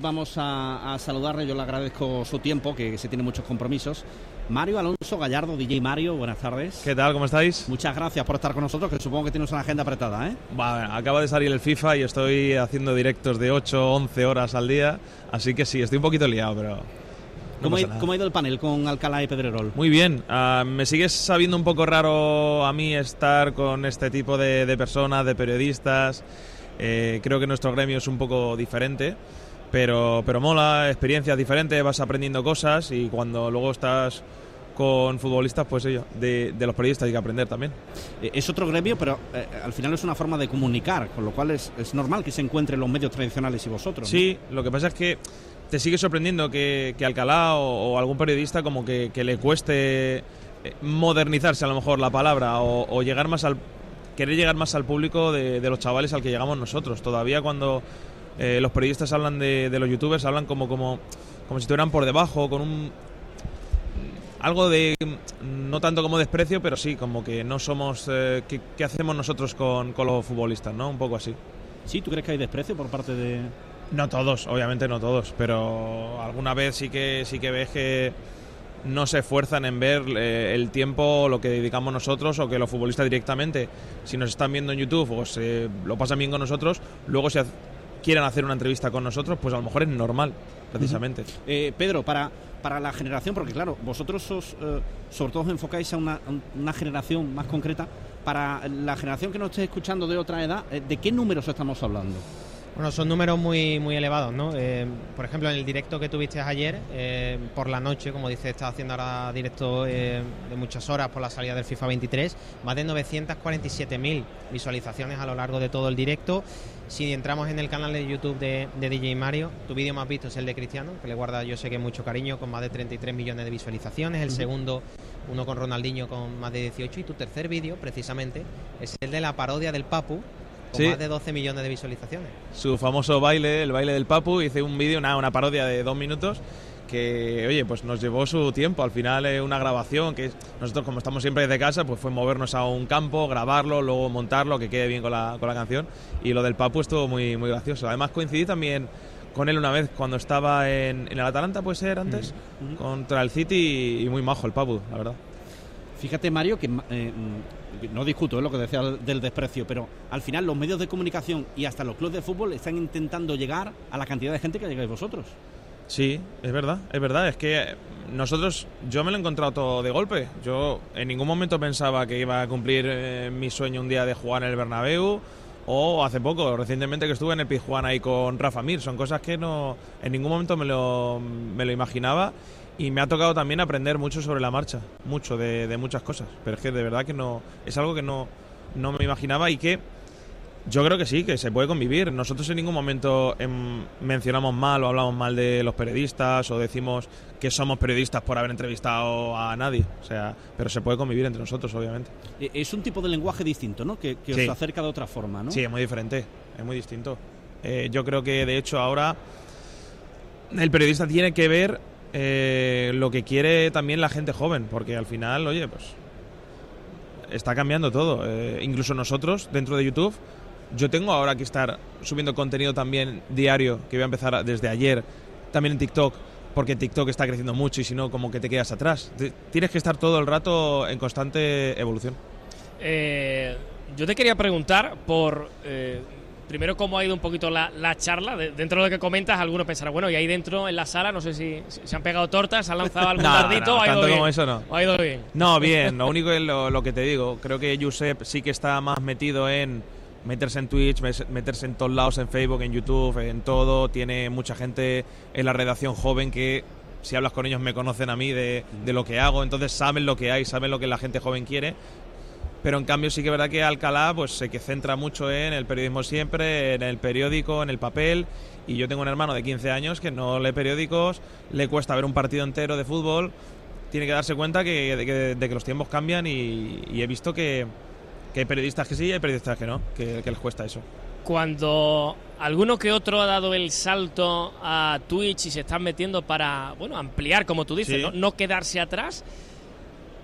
Vamos a, saludarle, yo le agradezco su tiempo, que se tiene muchos compromisos. Mario Alonso Gallardo, DJ Mario, buenas tardes. ¿Qué tal? ¿Cómo estáis? Muchas gracias por estar con nosotros, que supongo que tienes una agenda apretada, ¿eh? acaba de salir el FIFA y estoy haciendo directos de 8, 11 horas al día, así que sí, estoy un poquito liado, pero... ¿Cómo, ha, ido el panel con Alcalá y Pedrerol? Muy bien, ah, me sigue sabiendo un poco raro a mí estar con este tipo de, personas, de periodistas. Eh, creo que nuestro gremio es un poco diferente pero, pero mola, experiencias diferentes, vas aprendiendo cosas y cuando luego estás con futbolistas, pues ello, de, los periodistas hay que aprender también. Eh, es otro gremio, pero eh, al final es una forma de comunicar, con lo cual es, es normal que se encuentren los medios tradicionales y vosotros. Sí, lo que pasa es que te sigue sorprendiendo que, que Alcalá o, algún periodista como que, le cueste eh, modernizarse a lo mejor la palabra o, llegar más al querer llegar más al público de, de los chavales al que llegamos nosotros. Todavía cuando eh, los periodistas hablan de, los youtubers, hablan como, como, como si estuvieran por debajo, con un algo de no tanto como desprecio, pero sí, como que no somos eh, ¿qué, hacemos nosotros con, con, los futbolistas, ¿no? Un poco así. Sí, ¿tú crees que hay desprecio por parte de No todos, obviamente no todos, pero alguna vez sí que sí que ves que no se esfuerzan en ver eh, el tiempo, lo que dedicamos nosotros o que los futbolistas directamente, si nos están viendo en YouTube o se lo pasan bien con nosotros, luego se quieran hacer una entrevista con nosotros, pues a lo mejor es normal, precisamente. Eh, Pedro, para, para la generación, porque claro, vosotros os, eh, sobre todo os enfocáis a una, una, generación más concreta, para la generación que nos esté escuchando de otra edad, eh, ¿de qué números estamos hablando? Bueno, son números muy, muy elevados, ¿no? por ejemplo, en el directo que tuviste ayer, por la noche, como dice, estás haciendo ahora directo de muchas horas por la salida del FIFA 23, más de 947.000 visualizaciones a lo largo de todo el directo si entramos en el canal de YouTube de, DJ Mario, tu vídeo más visto es el de Cristiano, que le guarda yo sé que mucho cariño, con más de 33 millones de visualizaciones. El segundo, uno con Ronaldinho con más de 18. Y tu tercer vídeo, precisamente, es el de la parodia del Papu, con más de 12 millones de visualizaciones. Su famoso baile, el baile del Papu, hice un vídeo, una, una parodia de dos minutos que, oye, pues nos llevó su tiempo. Al final es una grabación que nosotros, como estamos siempre desde casa, pues fue movernos a un campo, grabarlo, luego montarlo, que quede bien con la, con la canción. Y lo del Papu estuvo muy, muy gracioso. Además coincidí también con él una vez cuando estaba en, el Atalanta, puede ser antes, mm, contra el City y, muy majo el Papu, la verdad. Fíjate, Mario, que eh, mm, no discuto lo que decía del desprecio, pero al final los medios de comunicación y hasta los clubes de fútbol están intentando llegar a la cantidad de gente que llegáis vosotros. Sí, es verdad, es verdad. Es que nosotros, yo me lo he encontrado todo de golpe. Yo en ningún momento pensaba que iba a cumplir eh, mi sueño un día de jugar en el Bernabéu o hace poco, recientemente que estuve en el Pizjuán ahí con Rafa Mir. Son cosas que no en ningún momento me lo, me lo imaginaba y me ha tocado también aprender mucho sobre la marcha, mucho de, de muchas cosas. Pero es que de verdad que no es algo que no, no me imaginaba y que yo creo que sí, que se puede convivir. Nosotros en ningún momento em, mencionamos mal o hablamos mal de los periodistas o decimos que somos periodistas por haber entrevistado a nadie. O sea, pero se puede convivir entre nosotros, obviamente. E, es un tipo de lenguaje distinto, ¿no? Que, os acerca de otra forma, ¿no? Sí, es muy diferente, es muy distinto. Eh, yo creo que de hecho ahora el periodista tiene que ver eh, lo que quiere también la gente joven, porque al final, oye, pues está cambiando todo. Eh, incluso nosotros, dentro de YouTube, yo tengo ahora que estar subiendo contenido también diario, que voy a empezar desde ayer, también en TikTok, porque TikTok está creciendo mucho y si no, como que te quedas atrás. Tienes que estar todo el rato en constante evolución. Eh, yo te quería preguntar por... Primero, cómo ha ido un poquito la, charla. dentro de lo que comentas, algunos pensarán, bueno, y ahí dentro en la sala, no sé si, se han pegado tortas, se han lanzado algún no, dardito, no, ha ido bien. Como eso no. ha ido bien. No, bien. Lo único es lo, lo, que te digo. Creo que Josep sí que está más metido en meterse en Twitch, meterse en todos lados, en Facebook, en YouTube, en todo. Tiene mucha gente en la redacción joven que si hablas con ellos me conocen a mí de, lo que hago, entonces saben lo que hay, saben lo que la gente joven quiere. Pero en cambio sí que es verdad que Alcalá pues se que centra mucho en el periodismo siempre, en el periódico, en el papel. Y yo tengo un hermano de 15 años que no lee periódicos, le cuesta ver un partido entero de fútbol. Tiene que darse cuenta que, de, que, los tiempos cambian y he visto que, que hay periodistas que sí y hay periodistas que no, que, les cuesta eso. Cuando alguno que otro ha dado el salto a Twitch y se están metiendo para, bueno, ampliar, como tú dices, ¿no? quedarse atrás,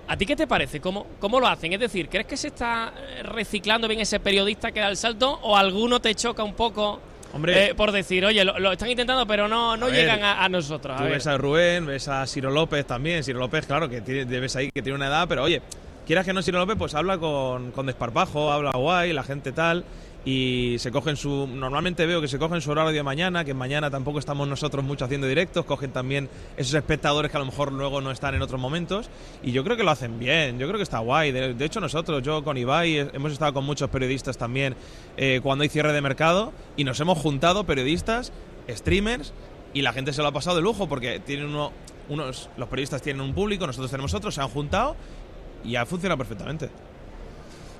¿A ti qué te parece? ¿Cómo, ¿Cómo lo hacen? Es decir, ¿crees que se está reciclando bien ese periodista que da el salto o alguno te choca un poco Hombre, eh, por decir, oye, lo, están intentando, pero no, no llegan a, nosotros. tú ves a Rubén, ves a Ciro López también. Ciro López, claro, que tiene, ves ahí que tiene una edad, pero oye, quieras que no Ciro López, pues habla con, con desparpajo, habla guay, la gente tal y se cogen su normalmente veo que se cogen su horario de mañana que mañana tampoco estamos nosotros mucho haciendo directos cogen también esos espectadores que a lo mejor luego no están en otros momentos y yo creo que lo hacen bien yo creo que está guay de, hecho nosotros yo con Ibai hemos estado con muchos periodistas también eh, cuando hay cierre de mercado y nos hemos juntado periodistas streamers y la gente se lo ha pasado de lujo porque tienen uno, unos los periodistas tienen un público nosotros tenemos otros se han juntado y ha funcionado perfectamente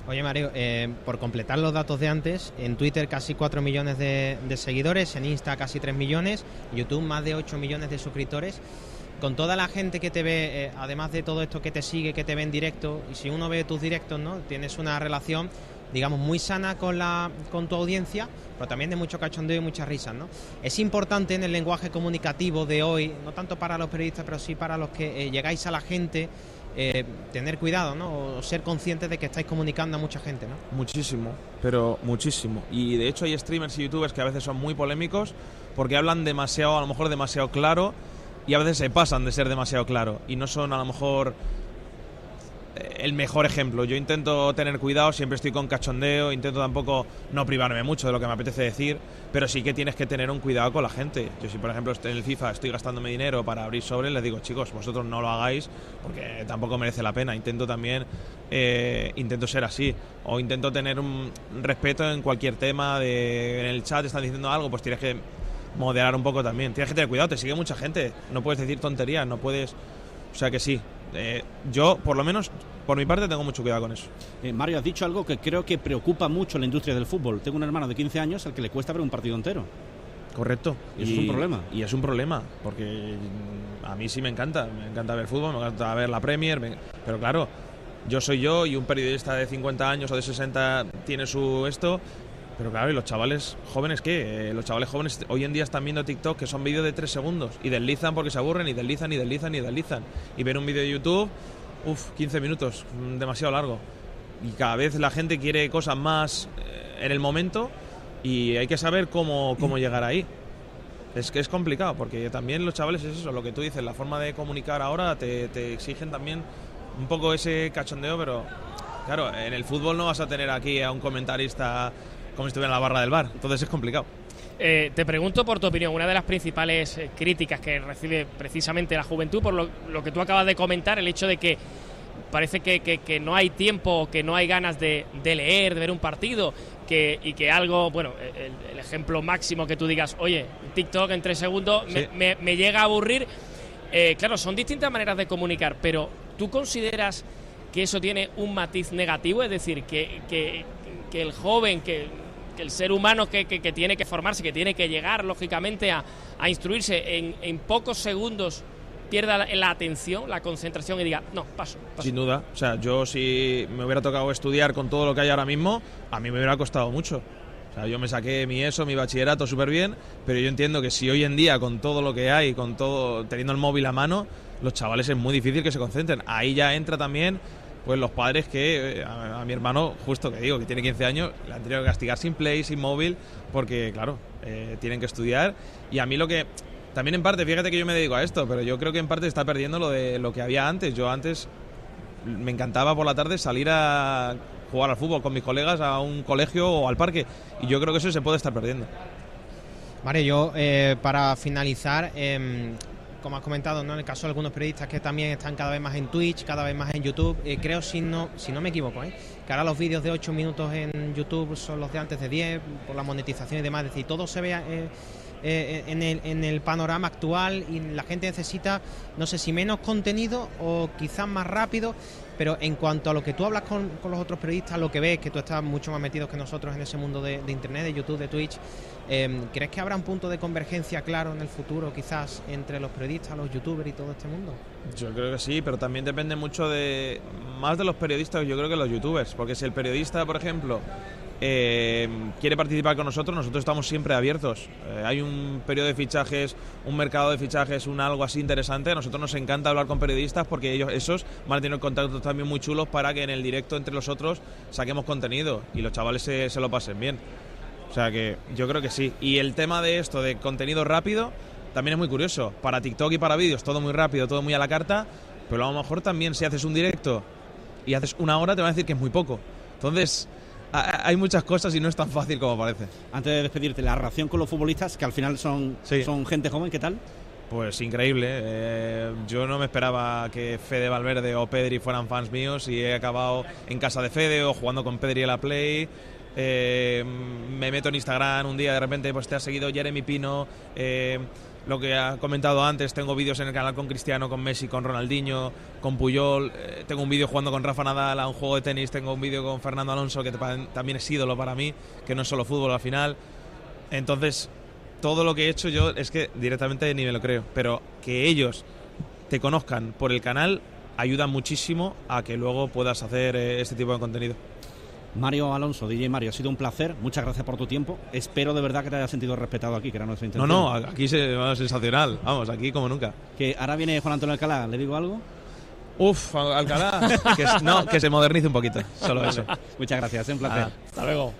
Oye Mario, eh, por completar los datos de antes, en Twitter casi 4 millones de, seguidores, en Insta casi 3 millones, YouTube más de 8 millones de suscriptores. Con toda la gente que te ve, eh, además de todo esto que te sigue, que te ve en directo, y si uno ve tus directos, ¿no? Tienes una relación, digamos, muy sana con, la, con tu audiencia, pero también de mucho cachondeo y muchas risas, ¿no? Es importante en el lenguaje comunicativo de hoy, no tanto para los periodistas, pero sí para los que eh, llegáis a la gente, eh, tener cuidado, ¿no? O ser conscientes de que estáis comunicando a mucha gente, ¿no? Muchísimo, pero muchísimo. Y de hecho hay streamers y youtubers que a veces son muy polémicos porque hablan demasiado, a lo mejor demasiado claro y a veces se pasan de ser demasiado claro y no son a lo mejor el mejor ejemplo. Yo intento tener cuidado, siempre estoy con cachondeo, intento tampoco no privarme mucho de lo que me apetece decir, pero sí que tienes que tener un cuidado con la gente. Yo si por ejemplo en el FIFA estoy gastándome dinero para abrir sobres, les digo, chicos, vosotros no lo hagáis porque tampoco merece la pena. Intento también, eh, intento ser así, o intento tener un respeto en cualquier tema, de, en el chat están diciendo algo, pues tienes que moderar un poco también. Tienes que tener cuidado, te sigue mucha gente, no puedes decir tonterías, no puedes... O sea que sí, eh, yo, por lo menos, por mi parte, tengo mucho cuidado con eso. Eh, Mario, has dicho algo que creo que preocupa mucho a la industria del fútbol. Tengo un hermano de 15 años al que le cuesta ver un partido entero. Correcto. Y, eso es un problema. Y es un problema, porque a mí sí me encanta. Me encanta ver fútbol, me encanta ver la Premier. Pero claro, yo soy yo y un periodista de 50 años o de 60 tiene su esto pero claro, ¿y los chavales jóvenes qué? Eh, los chavales jóvenes hoy en día están viendo TikTok que son vídeos de tres segundos y deslizan porque se aburren y deslizan y deslizan y deslizan. Y ver un vídeo de YouTube, uff, 15 minutos, mm, demasiado largo. Y cada vez la gente quiere cosas más eh, en el momento y hay que saber cómo, cómo llegar ahí. Es que es complicado porque también los chavales es eso, lo que tú dices, la forma de comunicar ahora te, te exigen también un poco ese cachondeo, pero claro, en el fútbol no vas a tener aquí a un comentarista como si estuviera en la barra del bar. Entonces es complicado. Eh, te pregunto por tu opinión, una de las principales eh, críticas que recibe precisamente la juventud, por lo, que tú acabas de comentar, el hecho de que parece que, no hay tiempo, que no hay ganas de, leer, de ver un partido, que, y que algo, bueno, el, ejemplo máximo que tú digas, oye, TikTok en tres segundos me, llega a aburrir. Eh, claro, son distintas maneras de comunicar, pero ¿tú consideras que eso tiene un matiz negativo? Es decir, que, que el joven, que el ser humano que, tiene que formarse, que tiene que llegar, lógicamente, a, instruirse en, pocos segundos pierda la, atención, la concentración y diga, no, paso, Sin duda. O sea, yo si me hubiera tocado estudiar con todo lo que hay ahora mismo, a mí me hubiera costado mucho. O sea, yo me saqué mi ESO, mi bachillerato súper bien, pero yo entiendo que si hoy en día, con todo lo que hay, con todo, teniendo el móvil a mano, los chavales es muy difícil que se concentren. Ahí ya entra también pues los padres que eh, a, mi hermano, justo que digo, que tiene 15 años, le han tenido que castigar sin play, sin móvil, porque claro, eh, tienen que estudiar. Y a mí lo que, también en parte, fíjate que yo me dedico a esto, pero yo creo que en parte está perdiendo lo de lo que había antes. Yo antes me encantaba por la tarde salir a jugar al fútbol con mis colegas a un colegio o al parque, y yo creo que eso se puede estar perdiendo. Vale, yo eh, para finalizar, em, como has comentado, ¿no? en el caso de algunos periodistas que también están cada vez más en Twitch, cada vez más en YouTube, eh, creo, si no, si no me equivoco, ¿eh? que ahora los vídeos de 8 minutos en YouTube son los de antes de 10, por la monetización y demás, es decir, todo se ve eh, eh, en, el, panorama actual y la gente necesita, no sé si menos contenido o quizás más rápido, pero en cuanto a lo que tú hablas con, los otros periodistas, lo que ves, que tú estás mucho más metido que nosotros en ese mundo de, Internet, de YouTube, de Twitch, em, ¿crees que habrá un punto de convergencia claro en el futuro quizás entre los periodistas, los youtubers y todo este mundo? Yo creo que sí, pero también depende mucho de más de los periodistas, yo creo que los youtubers, porque si el periodista, por ejemplo, eh, quiere participar con nosotros, nosotros estamos siempre abiertos. Eh, hay un periodo de fichajes, un mercado de fichajes, un algo así interesante. A nosotros nos encanta hablar con periodistas porque ellos, esos van a tener contactos también muy chulos para que en el directo entre los otros saquemos contenido y los chavales se, se lo pasen bien. O sea que yo creo que sí. Y el tema de esto, de contenido rápido, también es muy curioso. Para TikTok y para vídeos, todo muy rápido, todo muy a la carta, pero a lo mejor también si haces un directo y haces una hora, te van a decir que es muy poco. Entonces, hay muchas cosas y no es tan fácil como parece. Antes de despedirte, la relación con los futbolistas, que al final son, son gente joven, ¿qué tal? Pues increíble. Eh, yo no me esperaba que Fede Valverde o Pedri fueran fans míos y he acabado en casa de Fede o jugando con Pedri en la Play. Eh, me meto en Instagram un día de repente pues te ha seguido Jeremy Pino eh, lo que ha comentado antes tengo vídeos en el canal con Cristiano con Messi con Ronaldinho con Puyol tengo un vídeo jugando con Rafa Nadal a un juego de tenis tengo un vídeo con Fernando Alonso que también es ídolo para mí que no es solo fútbol al final entonces todo lo que he hecho yo es que directamente ni me lo creo, pero que ellos te conozcan por el canal ayuda muchísimo a que luego puedas hacer eh, este tipo de contenido. Mario Alonso, DJ Mario, ha sido un placer. Muchas gracias por tu tiempo. Espero de verdad que te hayas sentido respetado aquí, que era nuestra intención. No, no, aquí se va sensacional. Vamos, aquí como nunca. Que ahora viene Juan Antonio Alcalá, ¿le digo algo? Uf, Alcalá. que, no, que se modernice un poquito. Solo eso. Muchas gracias, es un placer. hasta luego.